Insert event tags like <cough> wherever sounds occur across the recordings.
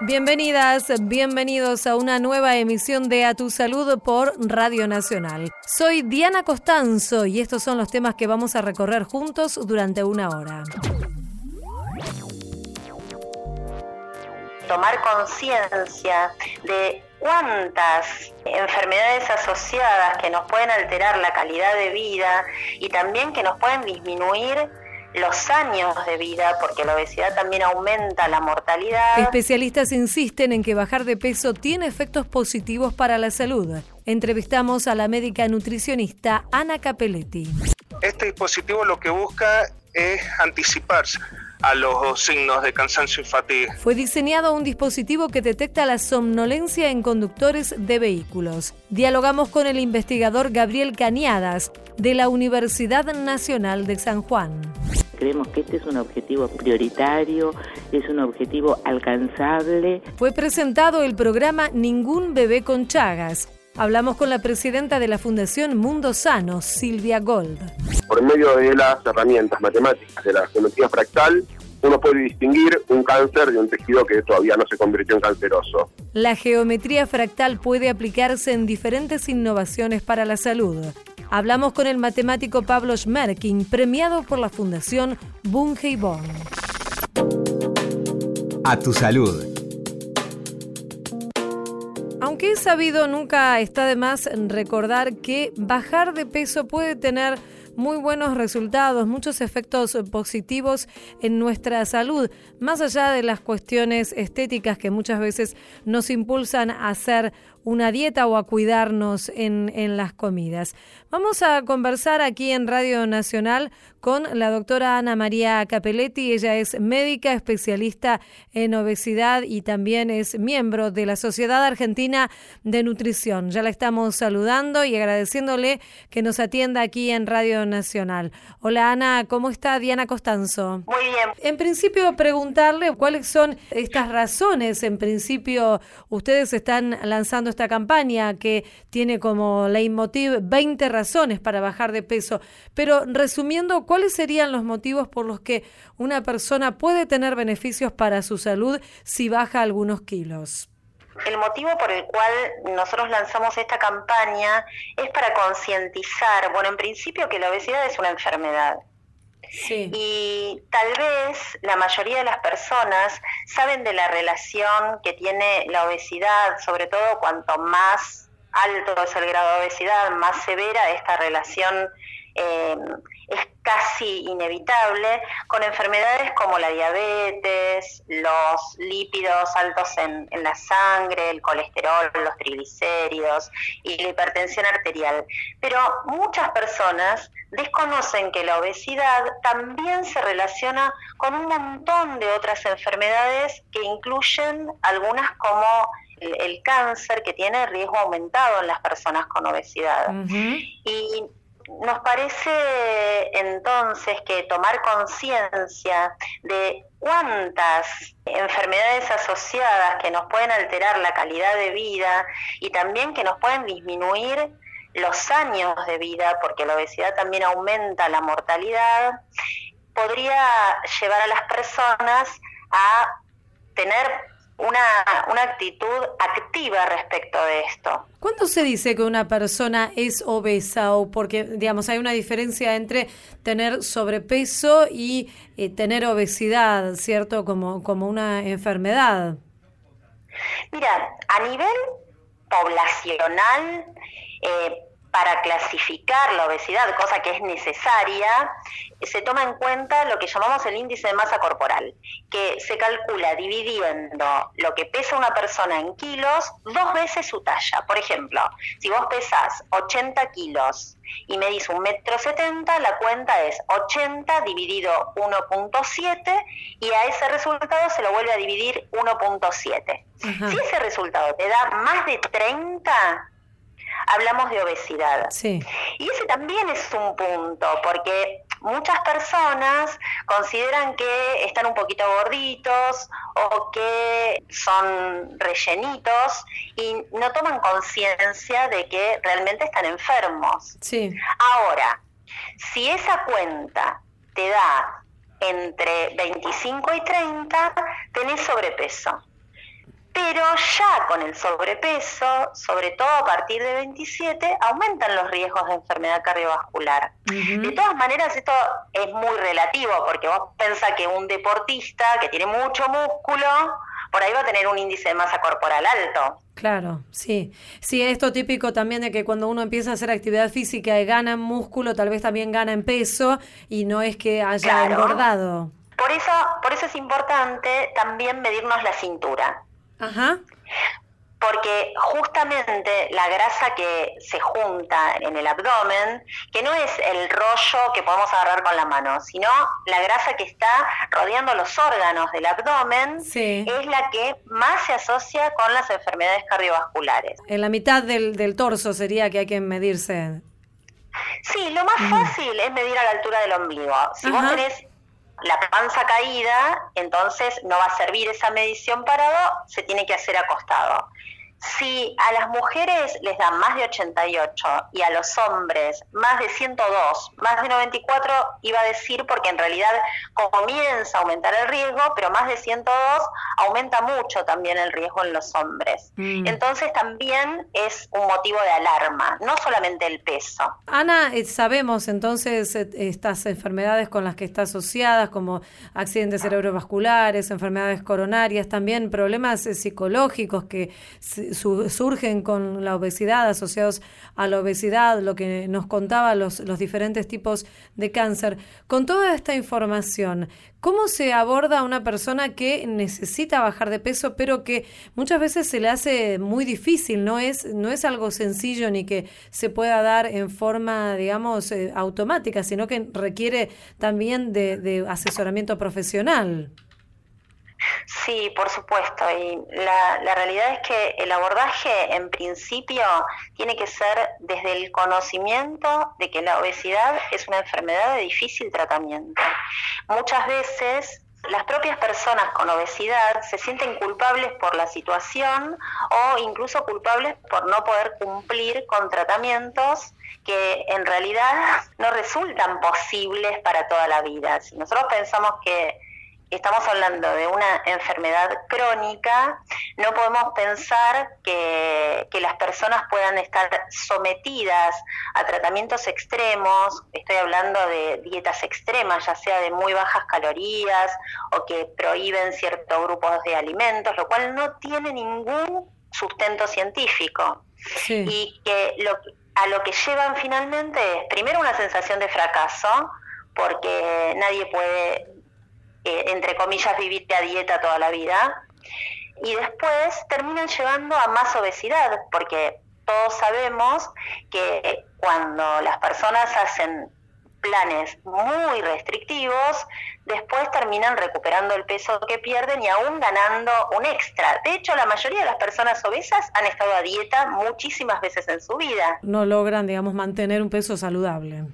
Bienvenidas, bienvenidos a una nueva emisión de A Tu Salud por Radio Nacional. Soy Diana Costanzo y estos son los temas que vamos a recorrer juntos durante una hora. Tomar conciencia de cuántas enfermedades asociadas que nos pueden alterar la calidad de vida y también que nos pueden disminuir los años de vida, porque la obesidad también aumenta la mortalidad. Especialistas insisten en que bajar de peso tiene efectos positivos para la salud. Entrevistamos a la médica nutricionista Ana Capelletti. Este dispositivo lo que busca es anticiparse a los signos de cansancio y fatiga. Fue diseñado un dispositivo que detecta la somnolencia en conductores de vehículos. Dialogamos con el investigador Gabriel Cañadas de la Universidad Nacional de San Juan. Creemos que este es un objetivo prioritario, es un objetivo alcanzable. Fue presentado el programa Ningún bebé con Chagas. Hablamos con la presidenta de la Fundación Mundo Sano, Silvia Gold. Por medio de las herramientas matemáticas de la geometría fractal, uno puede distinguir un cáncer de un tejido que todavía no se convirtió en canceroso. La geometría fractal puede aplicarse en diferentes innovaciones para la salud. Hablamos con el matemático Pablo Schmerkin, premiado por la Fundación Bunge Bonn. A tu salud. Aunque es sabido, nunca está de más recordar que bajar de peso puede tener muy buenos resultados, muchos efectos positivos en nuestra salud, más allá de las cuestiones estéticas que muchas veces nos impulsan a hacer una dieta o a cuidarnos en, en las comidas. Vamos a conversar aquí en Radio Nacional con la doctora Ana María Capelletti. Ella es médica especialista en obesidad y también es miembro de la Sociedad Argentina de Nutrición. Ya la estamos saludando y agradeciéndole que nos atienda aquí en Radio Nacional. Hola Ana, ¿cómo está Diana Costanzo? Muy bien. En principio, preguntarle cuáles son estas razones. En principio, ustedes están lanzando esta campaña que tiene como leitmotiv 20 razones para bajar de peso. Pero resumiendo, ¿cuáles serían los motivos por los que una persona puede tener beneficios para su salud si baja algunos kilos? El motivo por el cual nosotros lanzamos esta campaña es para concientizar, bueno, en principio que la obesidad es una enfermedad. Y tal vez la mayoría de las personas saben de la relación que tiene la obesidad, sobre todo cuanto más alto es el grado de obesidad, más severa esta relación eh, es casi inevitable con enfermedades como la diabetes, los lípidos altos en, en, la sangre, el colesterol, los triglicéridos y la hipertensión arterial. Pero muchas personas desconocen que la obesidad también se relaciona con un montón de otras enfermedades que incluyen algunas como el, el cáncer que tiene riesgo aumentado en las personas con obesidad. Y nos parece entonces que tomar conciencia de cuántas enfermedades asociadas que nos pueden alterar la calidad de vida y también que nos pueden disminuir los años de vida, porque la obesidad también aumenta la mortalidad, podría llevar a las personas a tener una, una actitud activa respecto de esto. ¿Cuándo se dice que una persona es obesa o porque, digamos, hay una diferencia entre tener sobrepeso y eh, tener obesidad, ¿cierto? Como, como una enfermedad. Mira, a nivel poblacional, eh, para clasificar la obesidad, cosa que es necesaria, se toma en cuenta lo que llamamos el índice de masa corporal, que se calcula dividiendo lo que pesa una persona en kilos dos veces su talla. Por ejemplo, si vos pesas 80 kilos y medís un metro setenta, la cuenta es 80 dividido 1.7 y a ese resultado se lo vuelve a dividir 1.7. Ajá. Si ese resultado te da más de 30, hablamos de obesidad. Sí. Y ese también es un punto, porque muchas personas consideran que están un poquito gorditos o que son rellenitos y no toman conciencia de que realmente están enfermos. Sí. Ahora, si esa cuenta te da entre 25 y 30, tenés sobrepeso. Pero ya con el sobrepeso, sobre todo a partir de 27, aumentan los riesgos de enfermedad cardiovascular. De todas maneras, esto es muy relativo, porque vos pensás que un deportista que tiene mucho músculo, por ahí va a tener un índice de masa corporal alto. Claro, sí. Sí, esto típico también de que cuando uno empieza a hacer actividad física y gana en músculo, tal vez también gana en peso y no es que haya engordado. Por eso, por eso es importante también medirnos la cintura. Ajá porque justamente la grasa que se junta en el abdomen, que no es el rollo que podemos agarrar con la mano, sino la grasa que está rodeando los órganos del abdomen, es la que más se asocia con las enfermedades cardiovasculares. En la mitad del, del torso sería que hay que medirse. Sí, lo más fácil es medir a la altura del ombligo. Si vos tenés la panza caída, entonces no va a servir esa medición parado, se tiene que hacer acostado. Si a las mujeres les dan más de 88 y a los hombres más de 102, más de 94, iba a decir porque en realidad comienza a aumentar el riesgo, pero más de 102 aumenta mucho también el riesgo en los hombres. Mm. Entonces también es un motivo de alarma, no solamente el peso. Ana, eh, sabemos entonces eh, estas enfermedades con las que está asociadas, como accidentes cerebrovasculares, enfermedades coronarias, también problemas eh, psicológicos que surgen con la obesidad, asociados a la obesidad, lo que nos contaba los, los diferentes tipos de cáncer. Con toda esta información, ¿cómo se aborda a una persona que necesita bajar de peso, pero que muchas veces se le hace muy difícil? No es, no es algo sencillo ni que se pueda dar en forma, digamos, eh, automática, sino que requiere también de, de asesoramiento profesional. Sí, por supuesto. Y la, la, realidad es que el abordaje, en principio, tiene que ser desde el conocimiento de que la obesidad es una enfermedad de difícil tratamiento. Muchas veces las propias personas con obesidad se sienten culpables por la situación o incluso culpables por no poder cumplir con tratamientos que en realidad <laughs> no resultan posibles para toda la vida. Si nosotros pensamos que estamos hablando de una enfermedad crónica, no podemos pensar que, que, las personas puedan estar sometidas a tratamientos extremos, estoy hablando de dietas extremas, ya sea de muy bajas calorías o que prohíben ciertos grupos de alimentos, lo cual no tiene ningún sustento científico. Y que lo, a lo que llevan finalmente es, primero, una sensación de fracaso, porque nadie puede eh, entre comillas, vivir a dieta toda la vida. Y después terminan llevando a más obesidad, porque todos sabemos que cuando las personas hacen planes muy restrictivos, después terminan recuperando el peso que pierden y aún ganando un extra. De hecho, la mayoría de las personas obesas han estado a dieta muchísimas veces en su vida. No logran, digamos, mantener un peso saludable.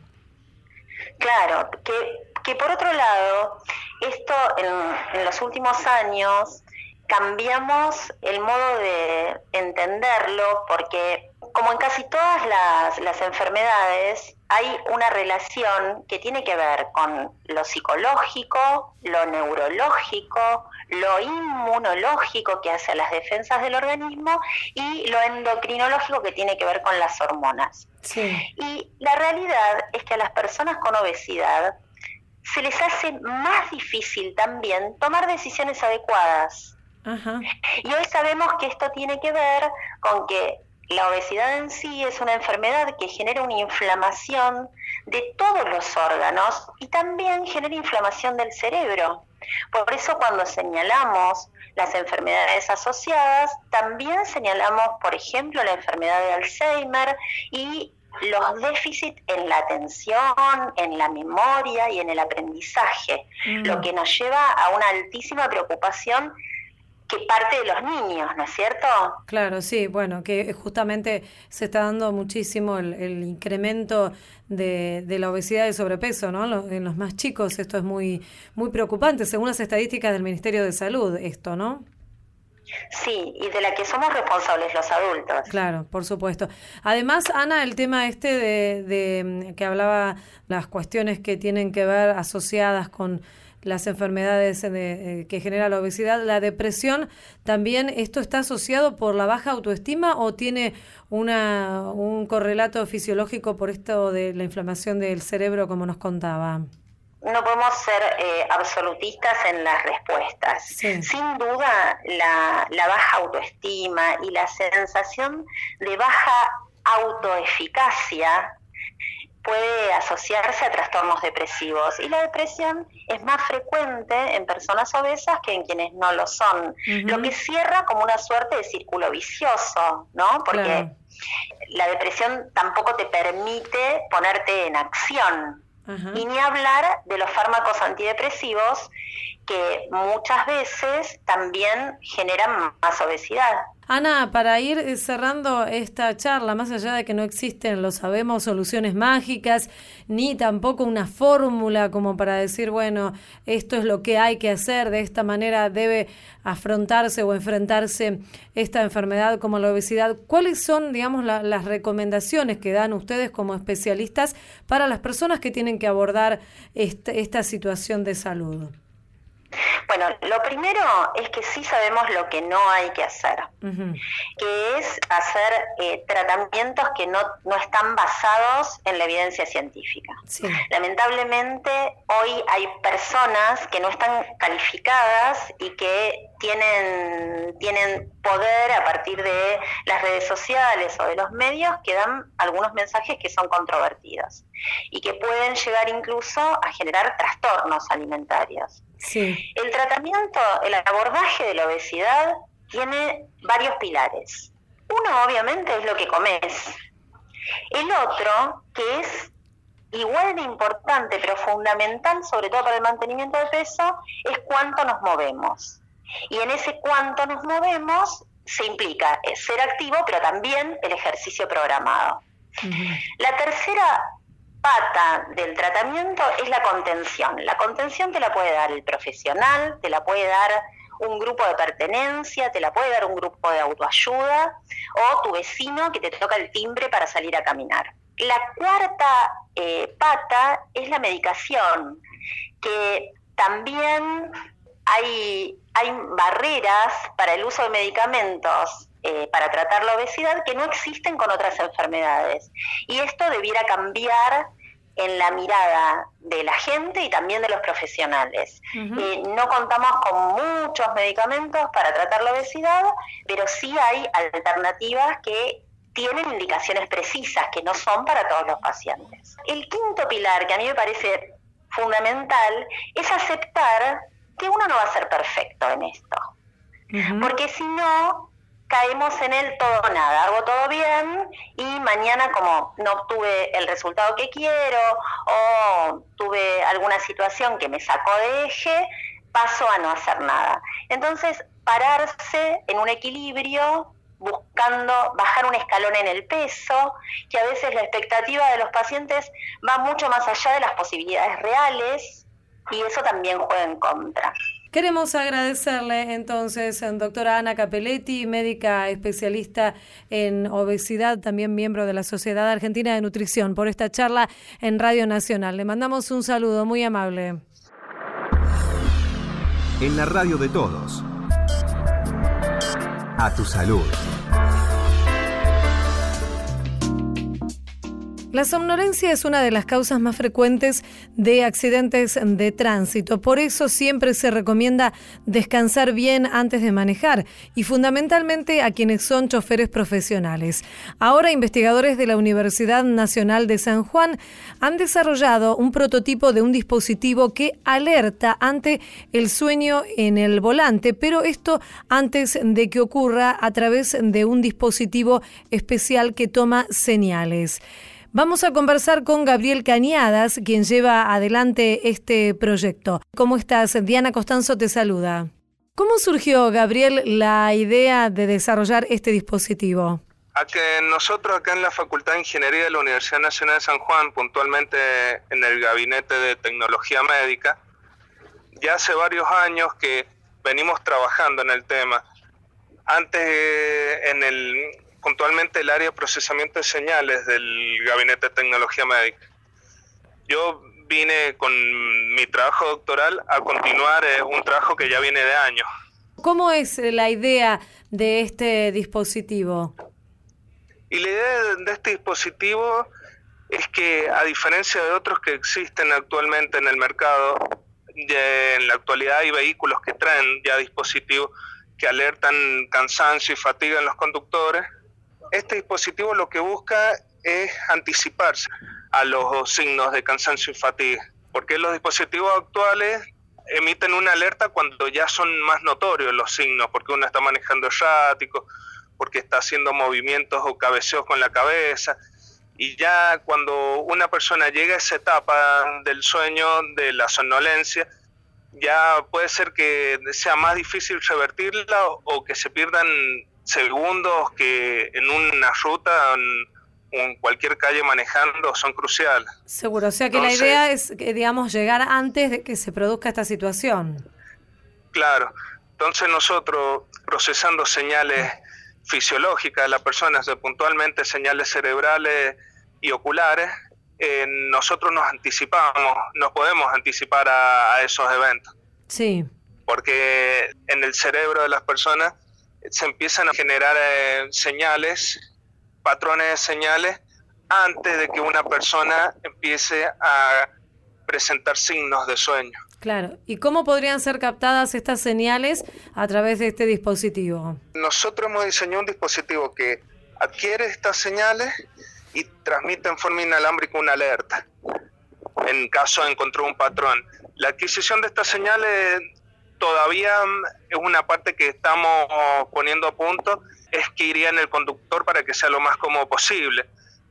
Claro, que que por otro lado, esto en, los últimos años cambiamos el modo de entenderlo porque como en casi todas las, las, enfermedades, hay una relación que tiene que ver con lo psicológico, lo neurológico, lo inmunológico que hace a las defensas del organismo y lo endocrinológico que tiene que ver con las hormonas. Y la realidad es que a las personas con obesidad se les hace más difícil también tomar decisiones adecuadas. Y hoy sabemos que esto tiene que ver con que la obesidad en sí es una enfermedad que genera una inflamación de todos los órganos y también genera inflamación del cerebro. Por eso cuando señalamos las enfermedades asociadas, también señalamos, por ejemplo, la enfermedad de Alzheimer y los déficits en la atención, en la memoria y en el aprendizaje, mm. lo que nos lleva a una altísima preocupación que parte de los niños, ¿no es cierto? Claro, sí, bueno, que justamente se está dando muchísimo el, incremento de, de, la obesidad y sobrepeso, ¿no? En los más chicos esto es muy, muy preocupante, según las estadísticas del Ministerio de Salud, esto, ¿no? Sí, y de la que somos responsables los adultos. Claro, por supuesto. Además, Ana, el tema este de, de que hablaba las cuestiones que tienen que ver asociadas con las enfermedades eh, que genera la obesidad. La depresión también, ¿esto está asociado por la baja autoestima o tiene una, un correlato fisiológico por esto de la inflamación del cerebro, como nos contaba? No podemos ser eh, absolutistas en las respuestas. Sin duda, la, la, baja autoestima y la sensación de baja autoeficacia puede asociarse a trastornos depresivos y la depresión es más frecuente en personas obesas que en quienes no lo son, lo que cierra como una suerte de círculo vicioso, ¿no? Porque la depresión tampoco te permite ponerte en acción. Y ni hablar de los fármacos antidepresivos que muchas veces también generan más obesidad. Ana, para ir cerrando esta charla, más allá de que no existen, lo sabemos, soluciones mágicas, ni tampoco una fórmula como para decir, bueno, esto es lo que hay que hacer, de esta manera debe afrontarse o enfrentarse esta enfermedad como la obesidad, ¿cuáles son, digamos, las recomendaciones que dan ustedes como especialistas para las personas que tienen que abordar este, esta situación de salud? Bueno, lo primero es que sí sabemos lo que no hay que hacer, que es hacer eh, tratamientos que no, no, están basados en la evidencia científica. Lamentablemente, hoy hay personas que no están calificadas y que tienen, tienen poder a partir de las redes sociales o de los medios que dan algunos mensajes que son controvertidos y que pueden llegar incluso a generar trastornos alimentarios. El tratamiento, el abordaje de la obesidad tiene varios pilares. Uno obviamente es lo que comes. El otro, que es igual de importante pero fundamental, sobre todo para el mantenimiento de peso, es cuánto nos movemos. Y en ese cuánto nos movemos se implica ser activo, pero también el ejercicio programado. La tercera pata del tratamiento es la contención. La contención te la puede dar el profesional, te la puede dar un grupo de pertenencia, te la puede dar un grupo de autoayuda o tu vecino que te toca el timbre para salir a caminar. La cuarta eh, pata es la medicación, que también hay, hay barreras para el uso de medicamentos eh, para tratar la obesidad que no existen con otras enfermedades. Y esto debiera cambiar en la mirada de la gente y también de los profesionales. Eh, no contamos con muchos medicamentos para tratar la obesidad, pero sí hay alternativas que tienen indicaciones precisas, que no son para todos los pacientes. El quinto pilar, que a mí me parece fundamental, es aceptar que uno no va a ser perfecto en esto. Porque si no, caemos en el todo nada, hago todo bien y mañana como no obtuve el resultado que quiero o tuve alguna situación que me sacó de eje, paso a no hacer nada. Entonces, pararse en un equilibrio buscando bajar un escalón en el peso, que a veces la expectativa de los pacientes va mucho más allá de las posibilidades reales y eso también juega en contra. Queremos agradecerle entonces a doctora Ana Capelletti, médica especialista en obesidad, también miembro de la Sociedad Argentina de Nutrición, por esta charla en Radio Nacional. Le mandamos un saludo muy amable. En la radio de todos. A tu salud. La somnolencia es una de las causas más frecuentes de accidentes de tránsito. Por eso siempre se recomienda descansar bien antes de manejar y fundamentalmente a quienes son choferes profesionales. Ahora investigadores de la Universidad Nacional de San Juan han desarrollado un prototipo de un dispositivo que alerta ante el sueño en el volante, pero esto antes de que ocurra a través de un dispositivo especial que toma señales. Vamos a conversar con Gabriel Cañadas, quien lleva adelante este proyecto. ¿Cómo estás? Diana Costanzo te saluda. ¿Cómo surgió, Gabriel, la idea de desarrollar este dispositivo? A que nosotros acá en la Facultad de Ingeniería de la Universidad Nacional de San Juan, puntualmente en el Gabinete de Tecnología Médica, ya hace varios años que venimos trabajando en el tema. Antes, en el, puntualmente el área de procesamiento de señales del Gabinete de Tecnología Médica. Yo vine con mi trabajo doctoral a continuar eh, un trabajo que ya viene de años. ¿Cómo es la idea de este dispositivo? Y la idea de este dispositivo es que a diferencia de otros que existen actualmente en el mercado, en la actualidad hay vehículos que traen ya dispositivos que alertan cansancio y fatiga en los conductores. Este dispositivo lo que busca es anticiparse a los signos de cansancio y fatiga, porque los dispositivos actuales emiten una alerta cuando ya son más notorios los signos, porque uno está manejando errático, porque está haciendo movimientos o cabeceos con la cabeza, y ya cuando una persona llega a esa etapa del sueño, de la somnolencia, ya puede ser que sea más difícil revertirla o, que se pierdan segundos que en una ruta, en, cualquier calle manejando, son cruciales. Seguro, o sea que la idea es, digamos, llegar antes de que se produzca esta situación. Claro, entonces nosotros procesando señales fisiológicas de la persona, puntualmente señales cerebrales y oculares, eh, nosotros nos anticipamos, nos podemos anticipar a, esos eventos. Sí. Porque en el cerebro de las personas se empiezan a generar eh, señales, patrones de señales, antes de que una persona empiece a presentar signos de sueño. Claro. ¿Y cómo podrían ser captadas estas señales a través de este dispositivo? Nosotros hemos diseñado un dispositivo que adquiere estas señales y transmite en forma inalámbrica una alerta en caso de encontrar un patrón. La adquisición de estas señales todavía es una parte que estamos poniendo a punto, es que iría en el conductor para que sea lo más cómodo posible,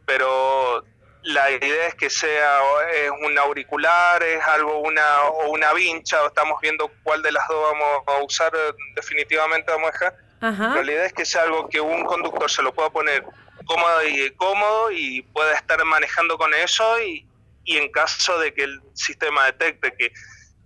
pero la idea es que sea es un auricular, es algo una o una vincha, estamos viendo cuál de las dos vamos a usar definitivamente vamos a dejar. Pero la idea es que sea algo que un conductor se lo pueda poner cómodo y cómodo y pueda estar manejando con eso y, y en caso de que el sistema detecte que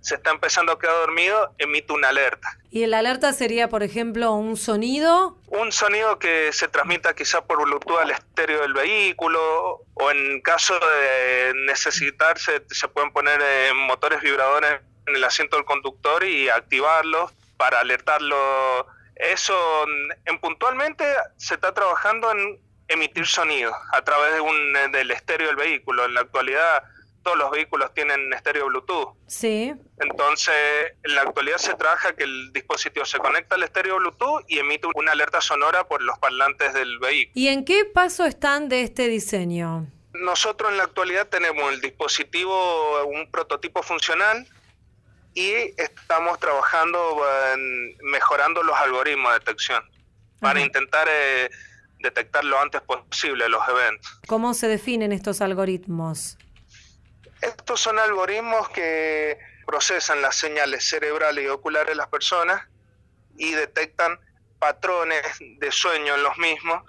se está empezando a quedar dormido, emite una alerta. ¿Y el alerta sería, por ejemplo, un sonido? Un sonido que se transmita quizá por Bluetooth al estéreo del vehículo o en caso de necesitarse se pueden poner eh, motores vibradores en el asiento del conductor y activarlos para alertarlo. Eso en puntualmente se está trabajando en emitir sonido a través de un, del estéreo del vehículo. En la actualidad todos los vehículos tienen estéreo Bluetooth. Sí. Entonces, en la actualidad se trabaja que el dispositivo se conecta al estéreo Bluetooth y emite una alerta sonora por los parlantes del vehículo. ¿Y en qué paso están de este diseño? Nosotros en la actualidad tenemos el dispositivo, un prototipo funcional y estamos trabajando en mejorando los algoritmos de detección para intentar eh, detectar lo antes posible los eventos. ¿Cómo se definen estos algoritmos? Estos son algoritmos que procesan las señales cerebrales y oculares de las personas y detectan patrones de sueño en los mismos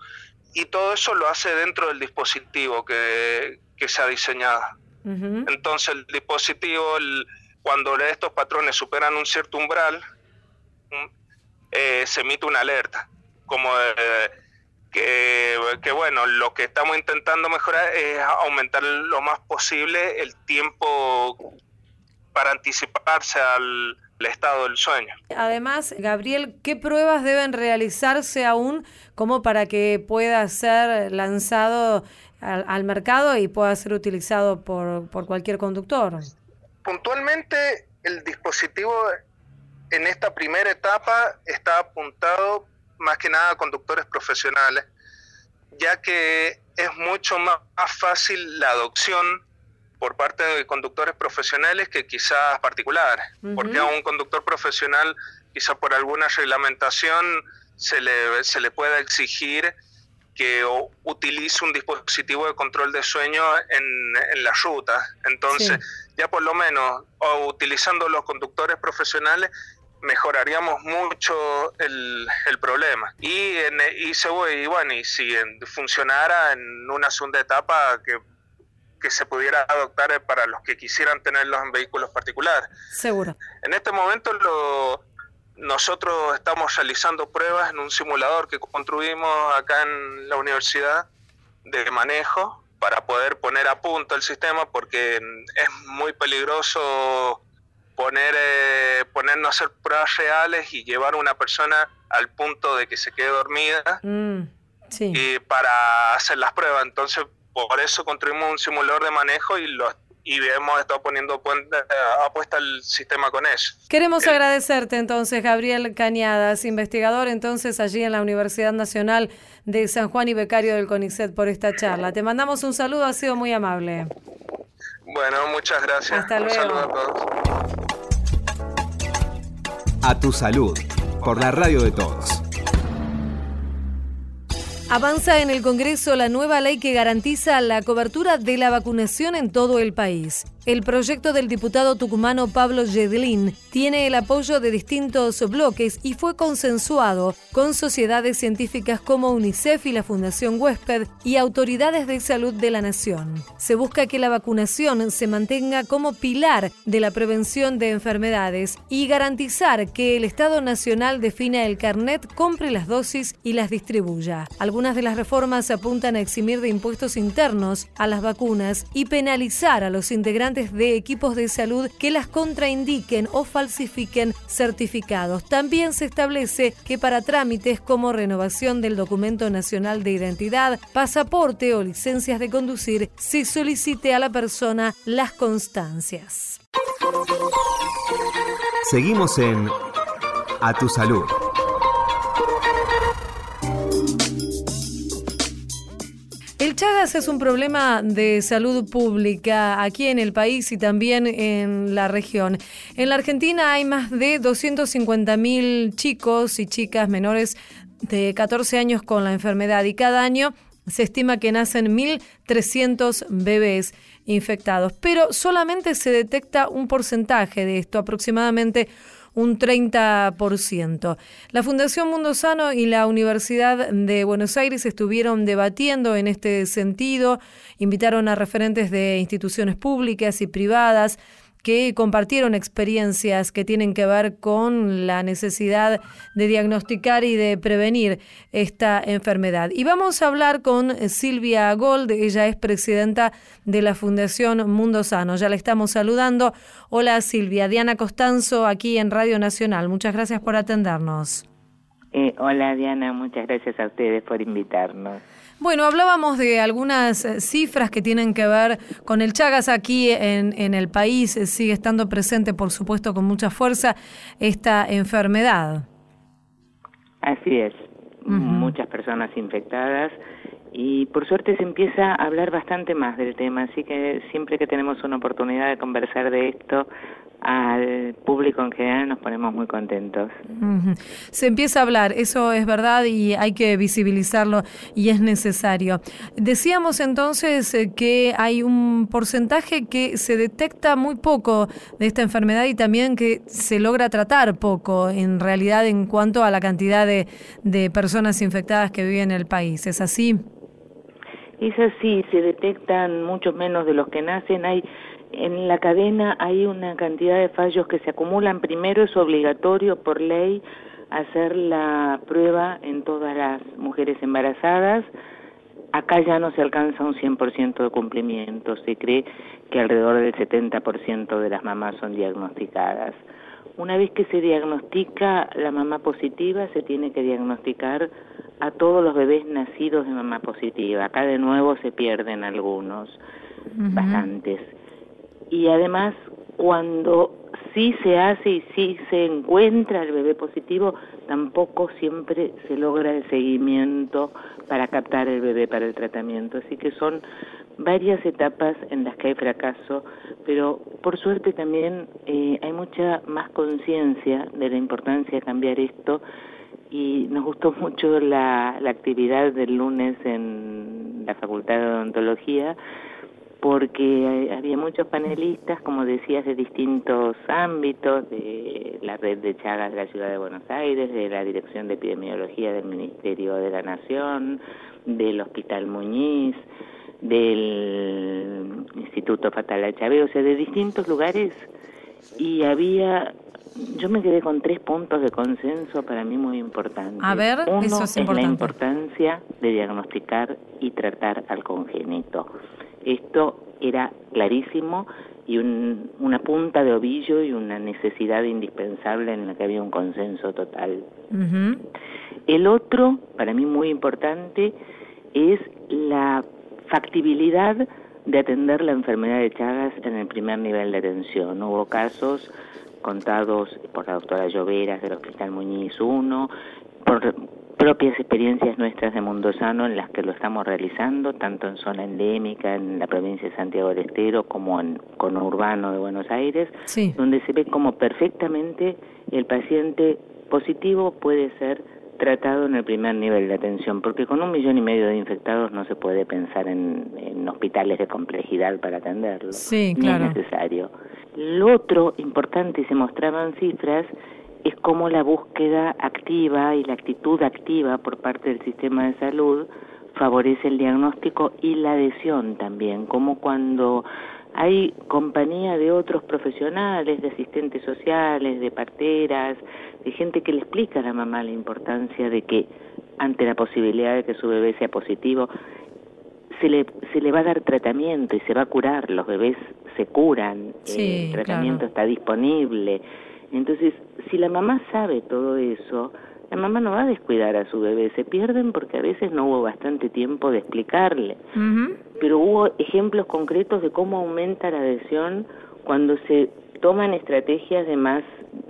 y todo eso lo hace dentro del dispositivo que, se ha diseñado. Entonces el dispositivo, cuando estos patrones superan un cierto umbral, eh, se emite una alerta, como que, bueno, lo que estamos intentando mejorar es aumentar lo más posible el tiempo para anticiparse al, estado del sueño. Además, Gabriel, ¿qué pruebas deben realizarse aún como para que pueda ser lanzado al, mercado y pueda ser utilizado por, por cualquier conductor? Puntualmente, el dispositivo en esta primera etapa está apuntado más que nada conductores profesionales, ya que es mucho más fácil la adopción por parte de conductores profesionales que quizás particulares, porque a un conductor profesional quizás por alguna reglamentación se le, se le pueda exigir que utilice un dispositivo de control de sueño en, en la ruta. Entonces, ya por lo menos, o utilizando los conductores profesionales, mejoraríamos mucho el, el problema. Y, en, y, se, y bueno, y si funcionara en una segunda etapa que, que se pudiera adoptar para los que quisieran tenerlos en vehículos particulares. Seguro. En este momento lo, nosotros estamos realizando pruebas en un simulador que construimos acá en la universidad de manejo para poder poner a punto el sistema porque es muy peligroso poner, eh, ponernos a hacer pruebas reales y llevar a una persona al punto de que se quede dormida mm, y para hacer las pruebas. Entonces, por eso construimos un simulador de manejo y lo y hemos estado poniendo eh, apuesta el sistema con eso. Queremos agradecerte entonces, Gabriel Cañadas, investigador entonces allí en la Universidad Nacional de San Juan y becario del CONICET por esta charla. Te mandamos un saludo, ha sido muy amable. Bueno, muchas gracias. Hasta luego. Un saludo a todos. A tu salud, por la radio de todos. Avanza en el Congreso la nueva ley que garantiza la cobertura de la vacunación en todo el país. El proyecto del diputado tucumano Pablo Yedlin tiene el apoyo de distintos bloques y fue consensuado con sociedades científicas como UNICEF y la Fundación Huésped y autoridades de salud de la nación. Se busca que la vacunación se mantenga como pilar de la prevención de enfermedades y garantizar que el Estado Nacional defina el carnet, compre las dosis y las distribuya. Algunas de las reformas apuntan a eximir de impuestos internos a las vacunas y penalizar a los integrantes de equipos de salud que las contraindiquen o falsifiquen certificados. También se establece que para trámites como renovación del documento nacional de identidad, pasaporte o licencias de conducir, se solicite a la persona las constancias. Seguimos en A Tu Salud. Chagas es un problema de salud pública aquí en el país y también en la región. En la Argentina hay más de 250.000 chicos y chicas menores de 14 años con la enfermedad y cada año se estima que nacen 1.300 bebés infectados, pero solamente se detecta un porcentaje de esto, aproximadamente un 30%. La Fundación Mundo Sano y la Universidad de Buenos Aires estuvieron debatiendo en este sentido, invitaron a referentes de instituciones públicas y privadas, que compartieron experiencias que tienen que ver con la necesidad de diagnosticar y de prevenir esta enfermedad. Y vamos a hablar con Silvia Gold, ella es presidenta de la Fundación Mundo Sano. Ya le estamos saludando. Hola Silvia, Diana Costanzo aquí en Radio Nacional. Muchas gracias por atendernos. Eh, hola Diana, muchas gracias a ustedes por invitarnos. Bueno, hablábamos de algunas eh, cifras que tienen que ver con el Chagas aquí en, en el país. Eh, sigue estando presente, por supuesto, con mucha fuerza esta enfermedad. Así es, muchas personas infectadas y por suerte se empieza a hablar bastante más del tema, así que siempre que tenemos una oportunidad de conversar de esto, al público en general nos ponemos muy contentos. Se empieza a hablar, eso es verdad y hay que visibilizarlo y es necesario. Decíamos entonces eh, que hay un porcentaje que se detecta muy poco de esta enfermedad y también que se logra tratar poco en realidad en cuanto a la cantidad de, de personas infectadas que viven en el país. ¿Es así? Es así, se detectan mucho menos de los que nacen. Hay en la cadena hay una cantidad de fallos que se acumulan. Primero es obligatorio por ley hacer la prueba en todas las mujeres embarazadas. Acá ya no se alcanza un 100% de cumplimiento. Se cree que alrededor del 70% de las mamás son diagnosticadas. Una vez que se diagnostica la mamá positiva, se tiene que diagnosticar a todos los bebés nacidos de mamá positiva. Acá de nuevo se pierden algunos, bastantes y además cuando sí se hace y sí se encuentra el bebé positivo, tampoco siempre se logra el seguimiento para captar el bebé para el tratamiento. Así que son varias etapas en las que hay fracaso, pero por suerte también eh, hay mucha más conciencia de la importancia de cambiar esto y nos gustó <laughs> mucho la, la actividad del lunes en la Facultad de Odontología porque había muchos panelistas, como decías, de distintos ámbitos, de la red de Chagas de la Ciudad de Buenos Aires, de la Dirección de Epidemiología del Ministerio de la Nación, del Hospital Muñiz, del Instituto Fatal Chávez, o sea, de distintos lugares y había yo me quedé con tres puntos de consenso para mí muy importantes. A ver, Uno eso es importante. la importancia de diagnosticar y tratar al congénito. Esto era clarísimo y un, una punta de ovillo y una necesidad indispensable en la que había un consenso total. El otro, para mí muy importante, es la factibilidad de atender la enfermedad de Chagas en el primer nivel de atención. Hubo casos contados por la doctora Lloveras del Hospital Muñiz 1, por propias experiencias nuestras de Mundo Sano en las que lo estamos realizando, tanto en zona endémica, en la provincia de Santiago del Estero, como en conurbano de Buenos Aires, donde se ve como perfectamente el paciente positivo puede ser tratado en el primer nivel de atención, porque con un millón y medio de infectados no se puede pensar en, hospitales de complejidad para atenderlo. Sí, claro. es necesario. Lo otro importante, y se mostraban cifras, es cómo la búsqueda activa y la actitud activa por parte del sistema de salud favorece el diagnóstico y la adhesión también, como cuando hay compañía de otros profesionales, de asistentes sociales, de parteras, de gente que le explica a la mamá la importancia de que ante la posibilidad de que su bebé sea positivo, se le, se le va a dar tratamiento y se va a curar, los bebés se curan, el tratamiento está disponible. Entonces, si la mamá sabe todo eso, la mamá no va a descuidar a su bebé, se pierden porque a veces no hubo bastante tiempo de explicarle. Pero hubo ejemplos concretos de cómo aumenta la adhesión cuando se toman estrategias de más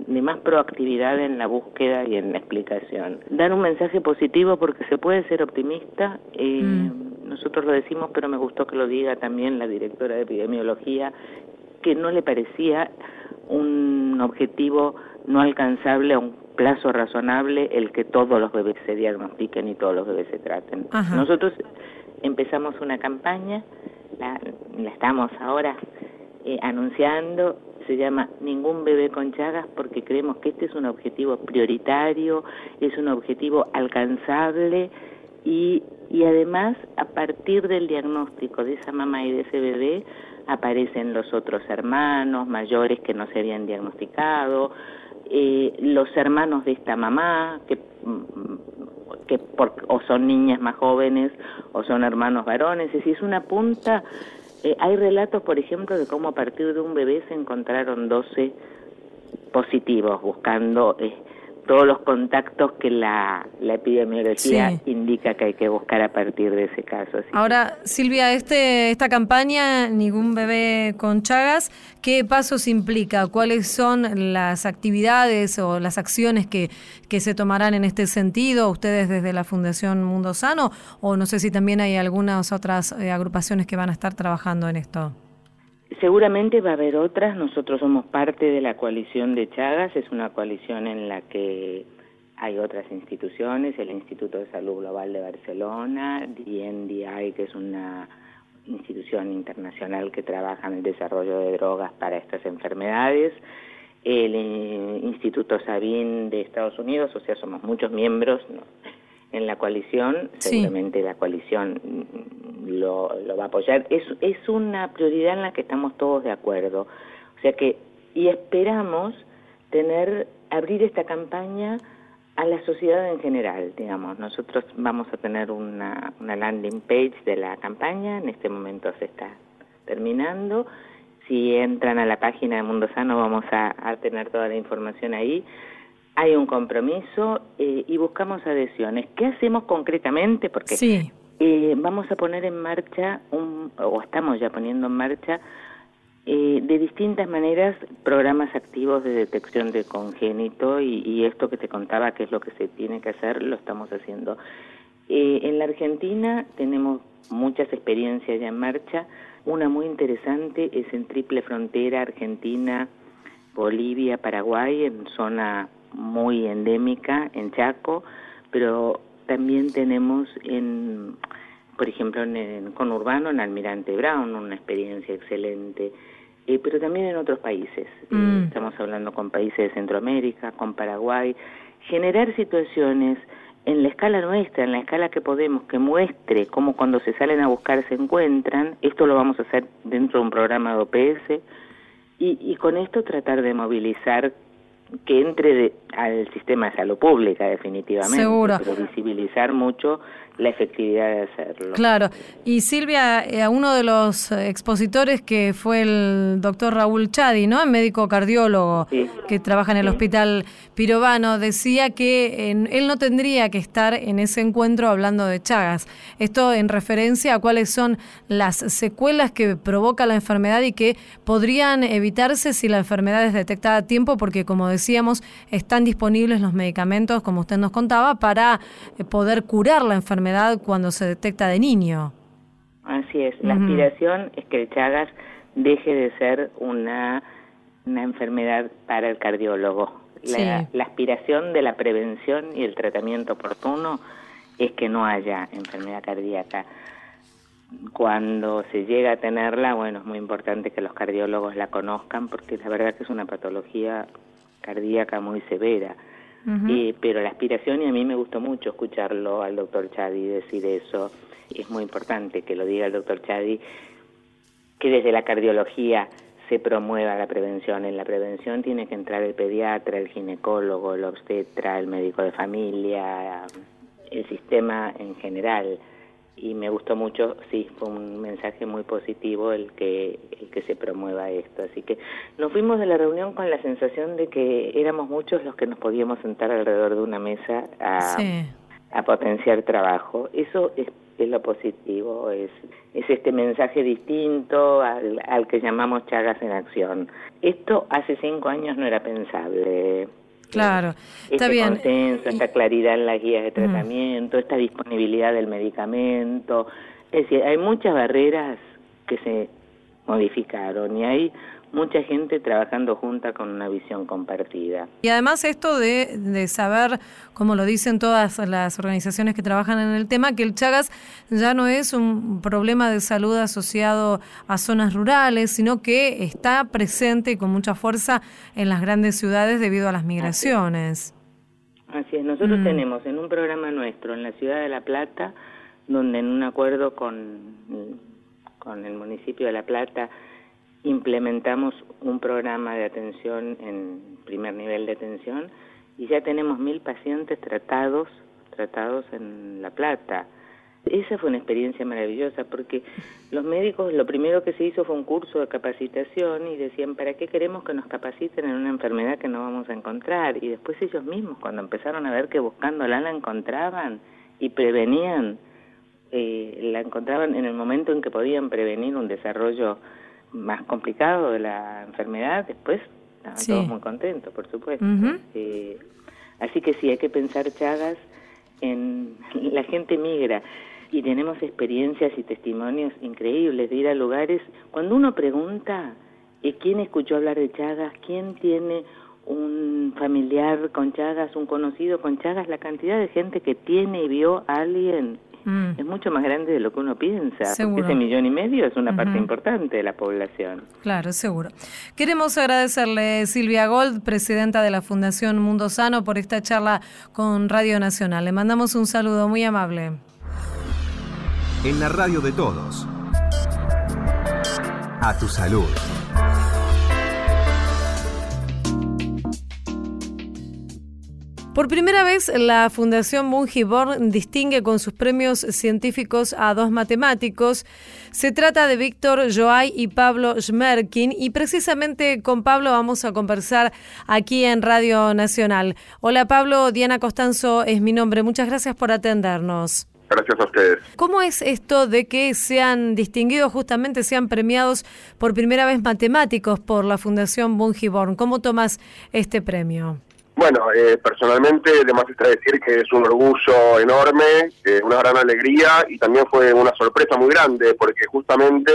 de más proactividad en la búsqueda y en la explicación. Dar un mensaje positivo porque se puede ser optimista. Eh, mm. Nosotros lo decimos, pero me gustó que lo diga también la directora de epidemiología, que no le parecía un objetivo no alcanzable a un plazo razonable el que todos los bebés se diagnostiquen y todos los bebés se traten. Nosotros empezamos una campaña, la, la estamos ahora eh, anunciando se llama Ningún bebé con Chagas porque creemos que este es un objetivo prioritario, es un objetivo alcanzable y, y además a partir del diagnóstico de esa mamá y de ese bebé aparecen los otros hermanos mayores que no se habían diagnosticado, eh, los hermanos de esta mamá que que por, o son niñas más jóvenes o son hermanos varones, es decir, es una punta eh, hay relatos, por ejemplo, de cómo a partir de un bebé se encontraron 12 positivos, buscando eh, todos los contactos que la, la epidemiología indica que hay que buscar a partir de ese caso. Ahora, Silvia, este, esta campaña, Ningún bebé con Chagas, ¿qué pasos implica? ¿Cuáles son las actividades o las acciones que, que se tomarán en este sentido? ¿Ustedes desde la Fundación Mundo Sano? O no sé si también hay algunas otras eh, agrupaciones que van a estar trabajando en esto. Seguramente va a haber otras. Nosotros somos parte de la coalición de Chagas. Es una coalición en la que hay otras instituciones, el Instituto de Salud Global de Barcelona, DNDI, que es una institución internacional que trabaja en el desarrollo de drogas para estas enfermedades, el eh, Instituto Sabin de Estados Unidos, o sea, somos muchos miembros en la coalición, seguramente la coalición lo, lo va a apoyar. Es, es una prioridad en la que estamos todos de acuerdo. O sea que, y esperamos tener, abrir esta campaña a la sociedad en general, digamos. Nosotros vamos a tener una, una landing page de la campaña, en este momento se está terminando. Si entran a la página de Mundo Sano vamos a, a tener toda la información ahí hay un compromiso eh, y buscamos adhesiones. ¿Qué hacemos concretamente? Porque eh, vamos a poner en marcha, un, o estamos ya poniendo en marcha, eh, de distintas maneras programas activos de detección de congénito y, y, esto que te contaba, que es lo que se tiene que hacer, lo estamos haciendo. en la Argentina tenemos muchas experiencias ya en marcha. Una muy interesante es en triple frontera Argentina, Bolivia, Paraguay, en zona muy endémica en Chaco, pero también tenemos en, por ejemplo, en el conurbano, en Almirante Brown, una experiencia excelente, eh, pero también en otros países. Eh, mm. estamos hablando con países de Centroamérica, con Paraguay. Generar situaciones en la escala nuestra, en la escala que podemos, que muestre cómo cuando se salen a buscar se encuentran. Esto lo vamos a hacer dentro de un programa de OPS y, con esto tratar de movilizar que entre al sistema de salud pública definitivamente, Seguro. pero visibilizar mucho la efectividad de hacerlo. Claro. Y Silvia, eh, uno de los expositores que fue el doctor Raúl Chadi, ¿no? Médico cardiólogo que trabaja en el Hospital Pirovano, decía que él no tendría que estar en ese encuentro hablando de Chagas. Esto en referencia a cuáles son las secuelas que provoca la enfermedad y que podrían evitarse si la enfermedad es detectada a tiempo, porque como decíamos, están disponibles los medicamentos, como usted nos contaba, para eh, poder curar la enfermedad cuando se detecta de niño. Así es, la aspiración es que el Chagas deje de ser una, una enfermedad para el cardiólogo. La, la aspiración de la prevención y el tratamiento oportuno es que no haya enfermedad cardíaca. Cuando se llega a tenerla, bueno, es muy importante que los cardiólogos la conozcan porque la verdad que es una patología cardíaca muy severa pero la aspiración, y a mí me gustó mucho escucharlo al doctor Chadi decir eso, es muy importante que lo diga el doctor Chadi, que desde la cardiología se promueva la prevención. En la prevención tiene que entrar el pediatra, el ginecólogo, el obstetra, el médico de familia, el sistema en general y me gustó mucho, sí, fue un mensaje muy positivo el que, el que se promueva esto. Así que nos fuimos de la reunión con la sensación de que éramos muchos los que nos podíamos sentar alrededor de una mesa a, a potenciar trabajo. Eso es, es, lo positivo, es, es este mensaje distinto al, al que llamamos Chagas en Acción. Esto hace cinco años no era pensable. Claro, está este bien. consenso, esta claridad en las guías de tratamiento, esta disponibilidad del medicamento. Es decir, hay muchas barreras que se modificaron y hay mucha gente trabajando junta con una visión compartida. Y además esto de, de, saber, como lo dicen todas las organizaciones que trabajan en el tema, que el Chagas ya no es un problema de salud asociado a zonas rurales, sino que está presente con mucha fuerza en las grandes ciudades debido a las migraciones. Así es, nosotros mm. tenemos en un programa nuestro en la ciudad de La Plata, donde en un acuerdo con, con el municipio de La Plata, implementamos un programa de atención en primer nivel de atención y ya tenemos mil pacientes tratados tratados en La Plata. Esa fue una experiencia maravillosa porque los médicos lo primero que se hizo fue un curso de capacitación y decían, ¿para qué queremos que nos capaciten en una enfermedad que no vamos a encontrar? Y después ellos mismos, cuando empezaron a ver que buscándola la encontraban y prevenían, eh, la encontraban en el momento en que podían prevenir un desarrollo más complicado de la enfermedad, después estaban todos muy contentos, por supuesto. Eh, así que sí, hay que pensar, Chagas, en <laughs> la gente migra. Y tenemos experiencias y testimonios increíbles de ir a lugares. Cuando uno pregunta eh, quién escuchó hablar de Chagas, quién tiene un familiar con Chagas, un conocido con Chagas, la cantidad de gente que tiene y vio a alguien Mm. es mucho más grande de lo que uno piensa. Ese millón y medio es una parte importante de la población. Claro, seguro. Queremos agradecerle Silvia Gold, presidenta de la Fundación Mundo Sano, por esta charla con Radio Nacional. Le mandamos un saludo muy amable. En la radio de todos. A tu salud. Por primera vez, la Fundación Born distingue con sus premios científicos a dos matemáticos. Se trata de Víctor Joay y Pablo Schmerkin, y precisamente con Pablo vamos a conversar aquí en Radio Nacional. Hola Pablo, Diana Costanzo es mi nombre. Muchas gracias por atendernos. Gracias a ustedes. ¿Cómo es esto de que sean distinguidos, justamente sean premiados por primera vez matemáticos por la Fundación Born? ¿Cómo tomas este premio? Bueno, eh, personalmente, además está decir que es un orgullo enorme, eh, una gran alegría y también fue una sorpresa muy grande porque justamente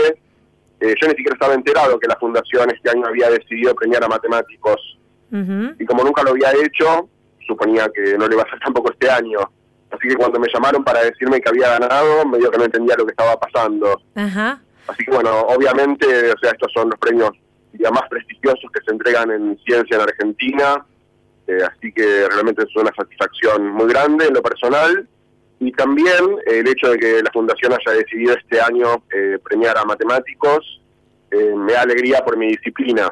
eh, yo ni siquiera estaba enterado que la fundación este año había decidido premiar a matemáticos y como nunca lo había hecho, suponía que no le iba a hacer tampoco este año. Así que cuando me llamaron para decirme que había ganado, medio que no entendía lo que estaba pasando. Así que bueno, obviamente, o sea, estos son los premios ya más prestigiosos que se entregan en ciencia en Argentina eh, así que realmente es una satisfacción muy grande en lo personal. Y también el hecho de que la Fundación haya decidido este año eh, premiar a matemáticos eh, me da alegría por mi disciplina,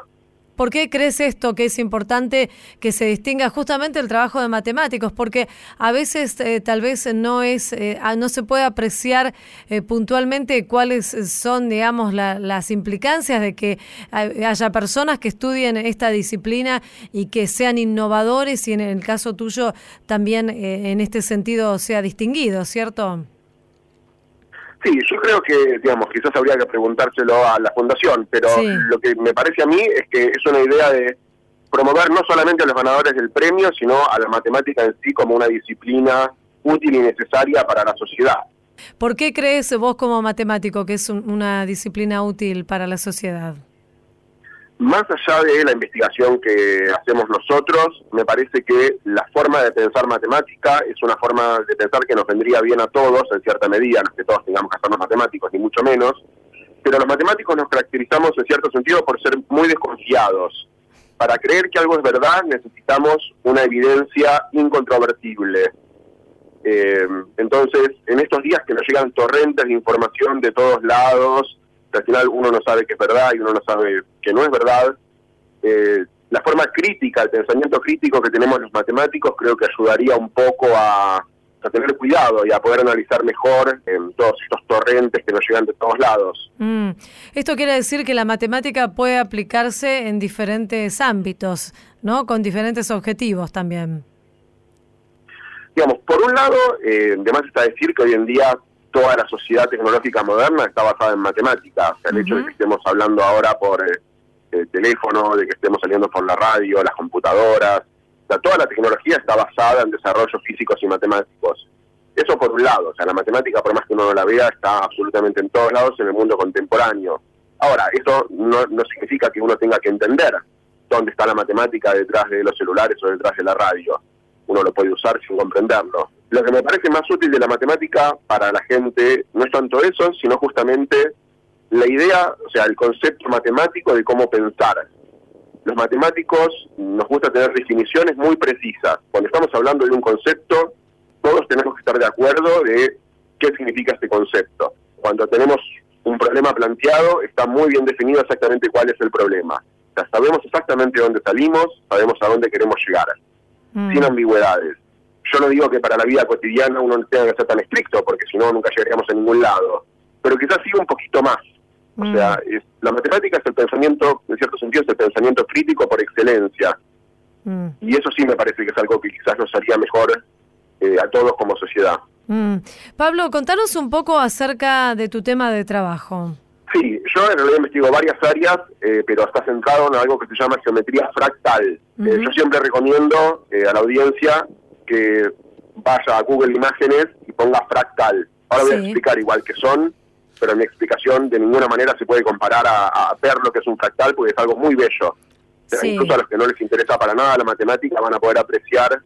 ¿Por qué crees esto que es importante que se distinga justamente el trabajo de matemáticos? Porque a veces eh, tal vez no es, eh, no se puede apreciar eh, puntualmente cuáles son, digamos, las implicancias de que haya personas que estudien esta disciplina y que sean innovadores y en el caso tuyo también en este sentido sea distinguido, ¿cierto? Sí, yo creo que, digamos, quizás habría que preguntárselo a la fundación, pero lo que me parece a mí es que es una idea de promover no solamente a los ganadores del premio, sino a la matemática en sí como una disciplina útil y necesaria para la sociedad. ¿Por qué crees vos como matemático que es una disciplina útil para la sociedad? Más allá de la investigación que hacemos nosotros, me parece que la forma de pensar matemática es una forma de pensar que nos vendría bien a todos, en cierta medida, no es que todos tengamos que hacernos matemáticos, ni mucho menos, pero los matemáticos nos caracterizamos en cierto sentido por ser muy desconfiados. Para creer que algo es verdad necesitamos una evidencia incontrovertible. Eh, entonces, en estos días que nos llegan torrentes de información de todos lados, al final uno no sabe que es verdad y uno no sabe que no es verdad. Eh, la forma crítica, el pensamiento crítico que tenemos los matemáticos creo que ayudaría un poco a, tener cuidado y a poder analizar mejor en todos estos torrentes que nos llegan de todos lados. Mm. Esto quiere decir que la matemática puede aplicarse en diferentes ámbitos, ¿no? Con diferentes objetivos también. Digamos, por un lado, eh, además está decir que hoy en día toda la sociedad tecnológica moderna está basada en matemáticas. O sea, el hecho de que estemos hablando ahora por eh, teléfono, de que estemos saliendo por la radio, las computadoras, o sea, toda la tecnología está basada en desarrollos físicos y matemáticos. Eso por un lado, o sea, la matemática, por más que uno no la vea, está absolutamente en todos lados en el mundo contemporáneo. Ahora, eso no, no significa que uno tenga que entender dónde está la matemática detrás de los celulares o detrás de la radio. Uno lo puede usar sin comprenderlo. Lo que me parece más útil de la matemática para la gente no es tanto eso, sino justamente la idea, o sea, el concepto matemático de cómo pensar. Los matemáticos nos gusta tener definiciones muy precisas. Cuando estamos hablando de un concepto, todos tenemos que estar de acuerdo de qué significa este concepto. Cuando tenemos un problema planteado, está muy bien definido exactamente cuál es el problema. O sea, sabemos exactamente dónde salimos, sabemos a dónde queremos llegar, mm. sin ambigüedades. Yo no digo que para la vida cotidiana uno no tenga que ser tan estricto, porque si no nunca llegaríamos a ningún lado, pero quizás siga un poquito más. O mm. sea, la matemática es el pensamiento, en cierto sentido, es el pensamiento crítico por excelencia. Mm. Y eso sí me parece que es algo que quizás nos haría mejor eh, a todos como sociedad. Mm. Pablo, contanos un poco acerca de tu tema de trabajo. Sí, yo en realidad investigo varias áreas, eh, pero está centrado en algo que se llama geometría fractal. Eh, yo siempre recomiendo a la audiencia que vaya a Google Imágenes y ponga fractal. Ahora voy a explicar igual que son, pero mi explicación de ninguna manera se puede comparar a, ver lo que es un fractal porque es algo muy bello. Incluso a los que no les interesa para nada la matemática van a poder apreciar,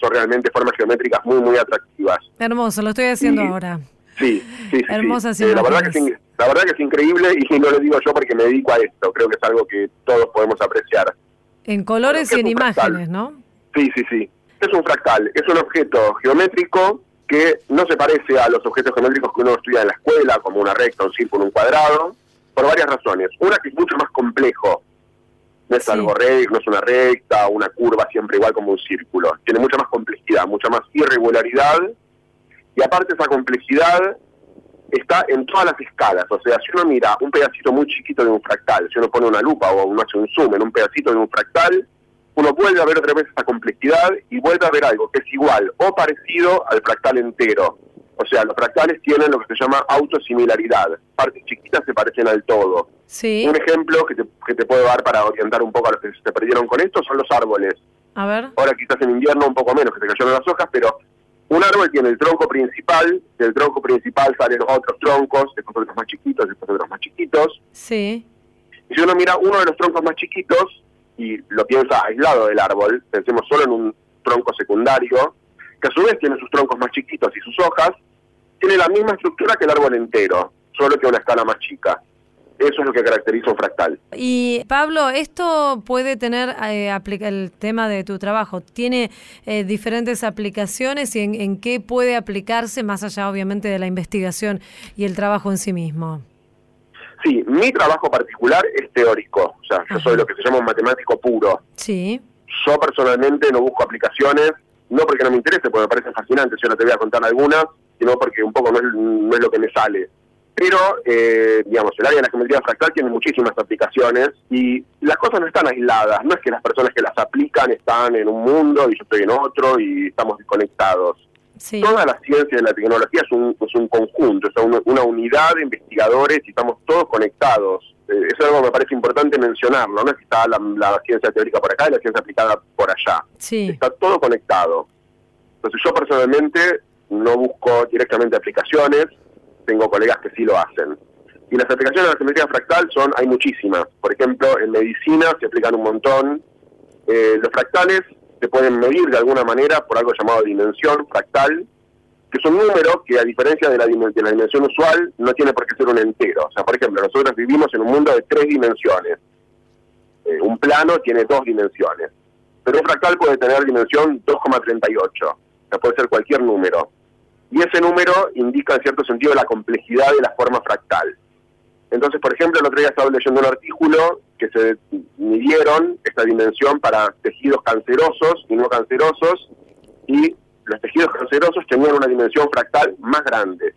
son realmente formas geométricas muy, muy atractivas. Hermoso, lo estoy haciendo ahora. Sí, sí, sí. Hermosas eh, la, verdad que es, la verdad que es increíble y no lo digo yo porque me dedico a esto, creo que es algo que todos podemos apreciar. En colores y en imágenes, ¿no? Sí, sí, sí es un fractal? Es un objeto geométrico que no se parece a los objetos geométricos que uno estudia en la escuela, como una recta, un círculo, un cuadrado, por varias razones. Una que es mucho más complejo. No es algo recto, no es una recta, una curva siempre igual como un círculo. Tiene mucha más complejidad, mucha más irregularidad. Y aparte esa complejidad está en todas las escalas. O sea, si uno mira un pedacito muy chiquito de un fractal, si uno pone una lupa o uno hace un zoom en un pedacito de un fractal, uno vuelve a ver otra vez esa complejidad y vuelve a ver algo que es igual o parecido al fractal entero. O sea, los fractales tienen lo que se llama autosimilaridad. Partes chiquitas se parecen al todo. Sí. Un ejemplo que te, que te puedo dar para orientar un poco a los que se perdieron con esto son los árboles. A ver. Ahora quizás en invierno un poco menos, que se cayeron las hojas, pero un árbol tiene el tronco principal, del tronco principal salen los otros troncos, estos otros más chiquitos, estos otros más chiquitos. Sí. Y si uno mira uno de los troncos más chiquitos, y lo piensa aislado del árbol, pensemos solo en un tronco secundario, que a su vez tiene sus troncos más chiquitos y sus hojas, tiene la misma estructura que el árbol entero, solo que a una escala más chica. Eso es lo que caracteriza un fractal. Y Pablo, esto puede tener, eh, el tema de tu trabajo, ¿tiene eh, diferentes aplicaciones y en, en, qué puede aplicarse más allá obviamente de la investigación y el trabajo en sí mismo? Sí, mi trabajo particular es teórico, o sea, yo soy lo que se llama un matemático puro. Sí. Yo personalmente no busco aplicaciones, no porque no me interese, porque me parecen fascinantes, yo no te voy a contar algunas, sino porque un poco no es, no es lo que me sale. Pero, eh, digamos, el área de la geometría fractal tiene muchísimas aplicaciones y las cosas no están aisladas. No es que las personas que las aplican están en un mundo y yo estoy en otro y estamos desconectados. Toda la ciencia y la tecnología es un, es un conjunto, es una, unidad de investigadores y estamos todos conectados. Eh, eso es algo que me parece importante mencionarlo. No es que está la, ciencia teórica por acá y la ciencia aplicada por allá. Está todo conectado. Entonces yo personalmente no busco directamente aplicaciones, tengo colegas que sí lo hacen. Y las aplicaciones de la geometría fractal son, hay muchísimas. Por ejemplo, en medicina se aplican un montón. Eh, los fractales se pueden medir de alguna manera por algo llamado dimensión fractal, que es un número que a diferencia de la, de la dimensión usual no tiene por qué ser un entero. O sea, por ejemplo, nosotros vivimos en un mundo de tres dimensiones. Eh, un plano tiene dos dimensiones, pero un fractal puede tener dimensión 2,38. O sea, puede ser cualquier número y ese número indica en cierto sentido la complejidad de la forma fractal. Entonces, por ejemplo, el otro día estaba leyendo un artículo que se midieron esta dimensión para tejidos cancerosos y no cancerosos, y los tejidos cancerosos tenían una dimensión fractal más grande.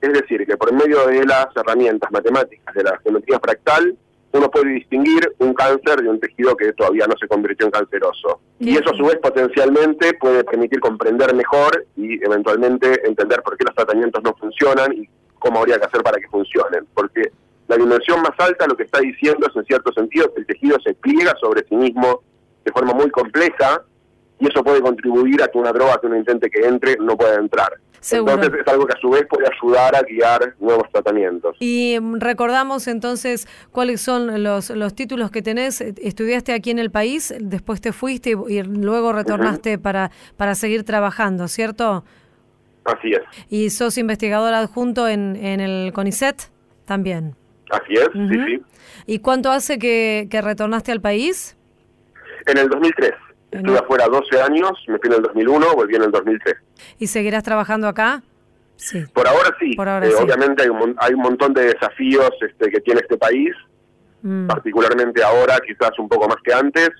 Es decir, que por medio de las herramientas matemáticas de la geometría fractal, uno puede distinguir un cáncer de un tejido que todavía no se convirtió en canceroso. Y eso a su vez potencialmente puede permitir comprender mejor y eventualmente entender por qué los tratamientos no funcionan y cómo habría que hacer para que funcionen. Porque la dimensión más alta lo que está diciendo es en cierto sentido que el tejido se pliega sobre sí mismo de forma muy compleja y eso puede contribuir a que una droga que uno intente que entre no pueda entrar. Entonces es algo que a su vez puede ayudar a guiar nuevos tratamientos. Y mm, recordamos entonces cuáles son los, los títulos que tenés. Estudiaste aquí en el país, después te fuiste y, luego retornaste para, para seguir trabajando, ¿cierto? Así es. ¿Y sos investigador adjunto en, en el CONICET también? Así es, sí, sí. ¿Y cuánto hace que, que retornaste al país? En el 2003. Estuve afuera 12 años, me fui en el 2001, volví en el 2003. ¿Y seguirás trabajando acá? Sí. Por ahora sí. Eh, obviamente hay un, hay un montón de desafíos este, que tiene este país, mm. particularmente ahora, quizás un poco más que antes,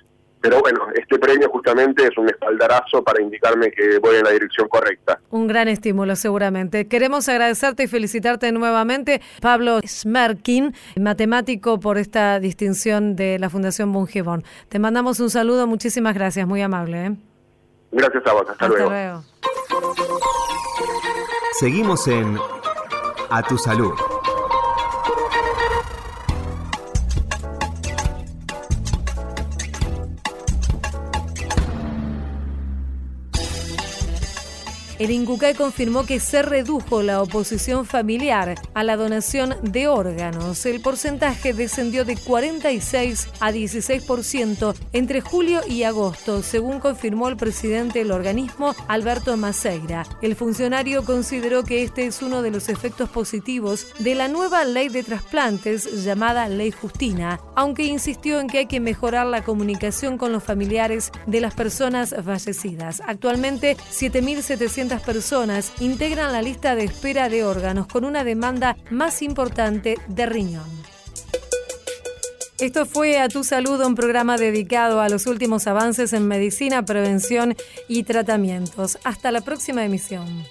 pero bueno, este premio justamente es un espaldarazo para indicarme que voy en la dirección correcta. Un gran estímulo, seguramente. Queremos agradecerte y felicitarte nuevamente, Pablo Smerkin, matemático, por esta distinción de la Fundación Bungibón. Te mandamos un saludo, muchísimas gracias, muy amable. ¿eh? Gracias a vos, hasta, hasta luego. Seguimos en A Tu Salud. El INCUCAE confirmó que se redujo la oposición familiar a la donación de órganos. El porcentaje descendió de 46 a 16% entre julio y agosto, según confirmó el presidente del organismo, Alberto Maceira. El funcionario consideró que este es uno de los efectos positivos de la nueva ley de trasplantes llamada Ley Justina, aunque insistió en que hay que mejorar la comunicación con los familiares de las personas fallecidas. Actualmente, 7.700 personas integran la lista de espera de órganos con una demanda más importante de riñón. Esto fue A Tu Salud, un programa dedicado a los últimos avances en medicina, prevención y tratamientos. Hasta la próxima emisión.